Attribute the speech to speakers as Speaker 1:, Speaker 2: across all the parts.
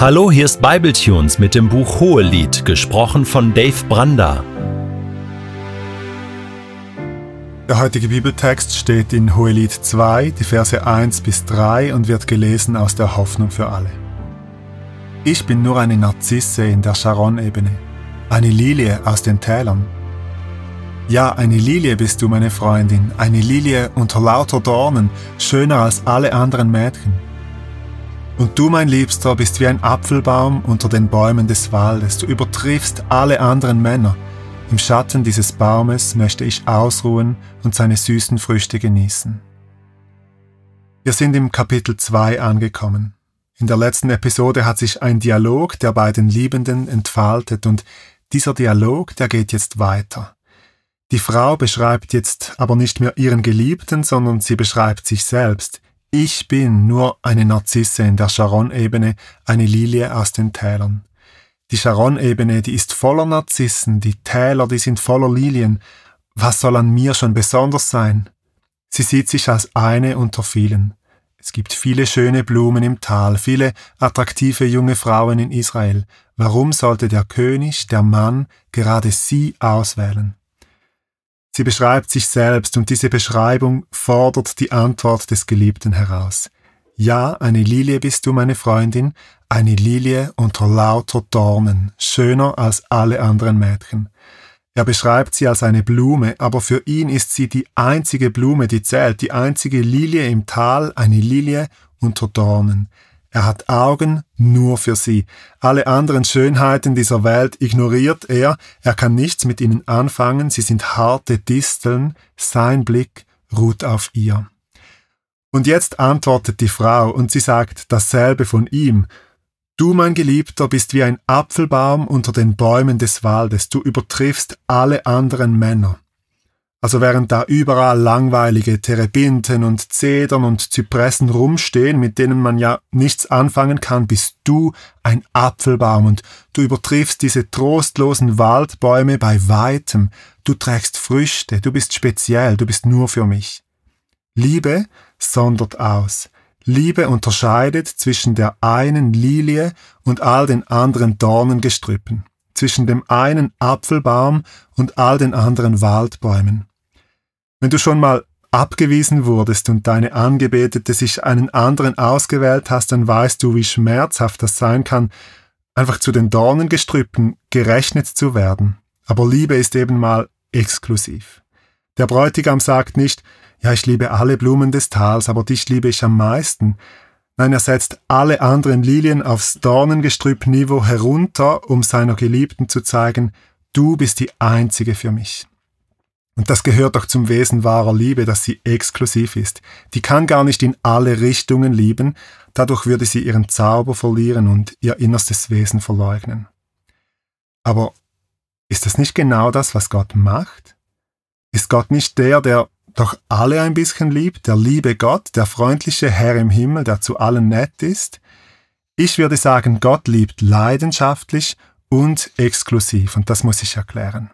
Speaker 1: Hallo, hier ist Bibletunes mit dem Buch Hohelied, gesprochen von Dave Branda.
Speaker 2: Der heutige Bibeltext steht in Hohelied 2, die Verse 1 bis 3 und wird gelesen aus der Hoffnung für alle. Ich bin nur eine Narzisse in der Sharon-Ebene, eine Lilie aus den Tälern. Ja, eine Lilie bist du, meine Freundin, eine Lilie unter lauter Dornen, schöner als alle anderen Mädchen. Und du, mein Liebster, bist wie ein Apfelbaum unter den Bäumen des Waldes. Du übertriffst alle anderen Männer. Im Schatten dieses Baumes möchte ich ausruhen und seine süßen Früchte genießen. Wir sind im Kapitel 2 angekommen. In der letzten Episode hat sich ein Dialog der beiden Liebenden entfaltet und dieser Dialog, der geht jetzt weiter. Die Frau beschreibt jetzt aber nicht mehr ihren Geliebten, sondern sie beschreibt sich selbst. Ich bin nur eine Narzisse in der Sharon-Ebene, eine Lilie aus den Tälern. Die Sharon-Ebene, die ist voller Narzissen, die Täler, die sind voller Lilien. Was soll an mir schon besonders sein? Sie sieht sich als eine unter vielen. Es gibt viele schöne Blumen im Tal, viele attraktive junge Frauen in Israel. Warum sollte der König, der Mann, gerade sie auswählen? Sie beschreibt sich selbst und diese Beschreibung fordert die Antwort des Geliebten heraus. Ja, eine Lilie bist du, meine Freundin, eine Lilie unter lauter Dornen, schöner als alle anderen Mädchen. Er beschreibt sie als eine Blume, aber für ihn ist sie die einzige Blume, die zählt, die einzige Lilie im Tal, eine Lilie unter Dornen. Er hat Augen nur für sie. Alle anderen Schönheiten dieser Welt ignoriert er, er kann nichts mit ihnen anfangen, sie sind harte Disteln, sein Blick ruht auf ihr. Und jetzt antwortet die Frau und sie sagt dasselbe von ihm. Du, mein Geliebter, bist wie ein Apfelbaum unter den Bäumen des Waldes, du übertriffst alle anderen Männer. Also während da überall langweilige Terebinten und Zedern und Zypressen rumstehen, mit denen man ja nichts anfangen kann, bist du ein Apfelbaum und du übertriffst diese trostlosen Waldbäume bei weitem. Du trägst Früchte, du bist speziell, du bist nur für mich. Liebe sondert aus. Liebe unterscheidet zwischen der einen Lilie und all den anderen Dornengestrüppen, zwischen dem einen Apfelbaum und all den anderen Waldbäumen. Wenn du schon mal abgewiesen wurdest und deine Angebetete sich einen anderen ausgewählt hast, dann weißt du, wie schmerzhaft das sein kann, einfach zu den Dornengestrüppen gerechnet zu werden. Aber Liebe ist eben mal exklusiv. Der Bräutigam sagt nicht, ja, ich liebe alle Blumen des Tals, aber dich liebe ich am meisten. Nein, er setzt alle anderen Lilien aufs Dornengestrüpp-Niveau herunter, um seiner Geliebten zu zeigen, du bist die einzige für mich. Und das gehört doch zum Wesen wahrer Liebe, dass sie exklusiv ist. Die kann gar nicht in alle Richtungen lieben, dadurch würde sie ihren Zauber verlieren und ihr innerstes Wesen verleugnen. Aber ist das nicht genau das, was Gott macht? Ist Gott nicht der, der doch alle ein bisschen liebt, der liebe Gott, der freundliche Herr im Himmel, der zu allen nett ist? Ich würde sagen, Gott liebt leidenschaftlich und exklusiv, und das muss ich erklären.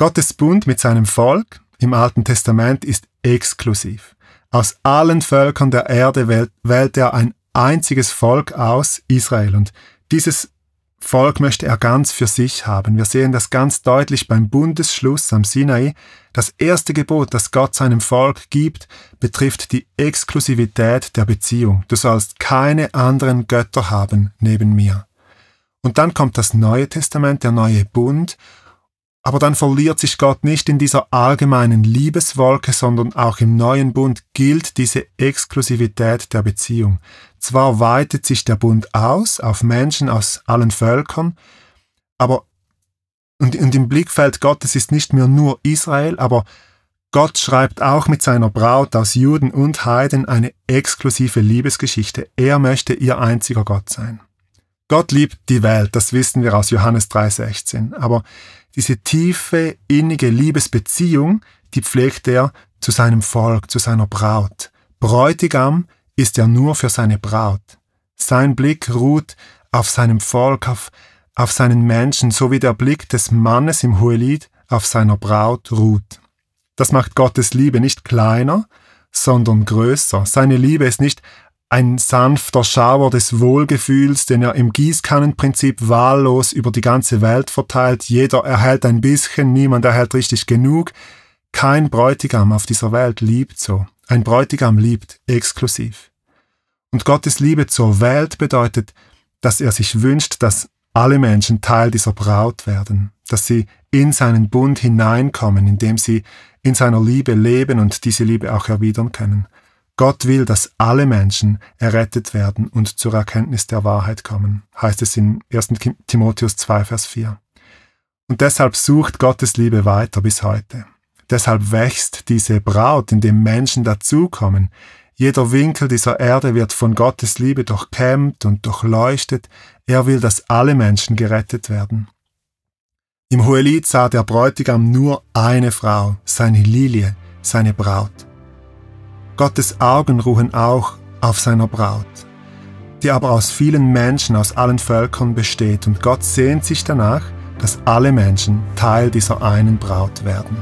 Speaker 2: Gottes Bund mit seinem Volk im Alten Testament ist exklusiv. Aus allen Völkern der Erde wählt, wählt er ein einziges Volk aus, Israel. Und dieses Volk möchte er ganz für sich haben. Wir sehen das ganz deutlich beim Bundesschluss am Sinai. Das erste Gebot, das Gott seinem Volk gibt, betrifft die Exklusivität der Beziehung. Du sollst keine anderen Götter haben neben mir. Und dann kommt das Neue Testament, der neue Bund, aber dann verliert sich Gott nicht in dieser allgemeinen Liebeswolke, sondern auch im neuen Bund gilt diese Exklusivität der Beziehung. Zwar weitet sich der Bund aus auf Menschen aus allen Völkern, aber und, und im Blickfeld Gottes ist nicht mehr nur Israel, aber Gott schreibt auch mit seiner Braut aus Juden und Heiden eine exklusive Liebesgeschichte. Er möchte ihr einziger Gott sein. Gott liebt die Welt, das wissen wir aus Johannes 3,16. Aber diese tiefe, innige Liebesbeziehung, die pflegt er zu seinem Volk, zu seiner Braut. Bräutigam ist er nur für seine Braut. Sein Blick ruht auf seinem Volk, auf, auf seinen Menschen, so wie der Blick des Mannes im Hohelied auf seiner Braut ruht. Das macht Gottes Liebe nicht kleiner, sondern größer. Seine Liebe ist nicht ein sanfter Schauer des Wohlgefühls, den er im Gießkannenprinzip wahllos über die ganze Welt verteilt. Jeder erhält ein bisschen, niemand erhält richtig genug. Kein Bräutigam auf dieser Welt liebt so. Ein Bräutigam liebt exklusiv. Und Gottes Liebe zur Welt bedeutet, dass er sich wünscht, dass alle Menschen Teil dieser Braut werden, dass sie in seinen Bund hineinkommen, indem sie in seiner Liebe leben und diese Liebe auch erwidern können. Gott will, dass alle Menschen errettet werden und zur Erkenntnis der Wahrheit kommen, heißt es in 1. Timotheus 2, Vers 4. Und deshalb sucht Gottes Liebe weiter bis heute. Deshalb wächst diese Braut, indem Menschen dazukommen. Jeder Winkel dieser Erde wird von Gottes Liebe durchkämmt und durchleuchtet. Er will, dass alle Menschen gerettet werden. Im Hohelied sah der Bräutigam nur eine Frau, seine Lilie, seine Braut. Gottes Augen ruhen auch auf seiner Braut, die aber aus vielen Menschen aus allen Völkern besteht, und Gott sehnt sich danach, dass alle Menschen Teil dieser einen Braut werden.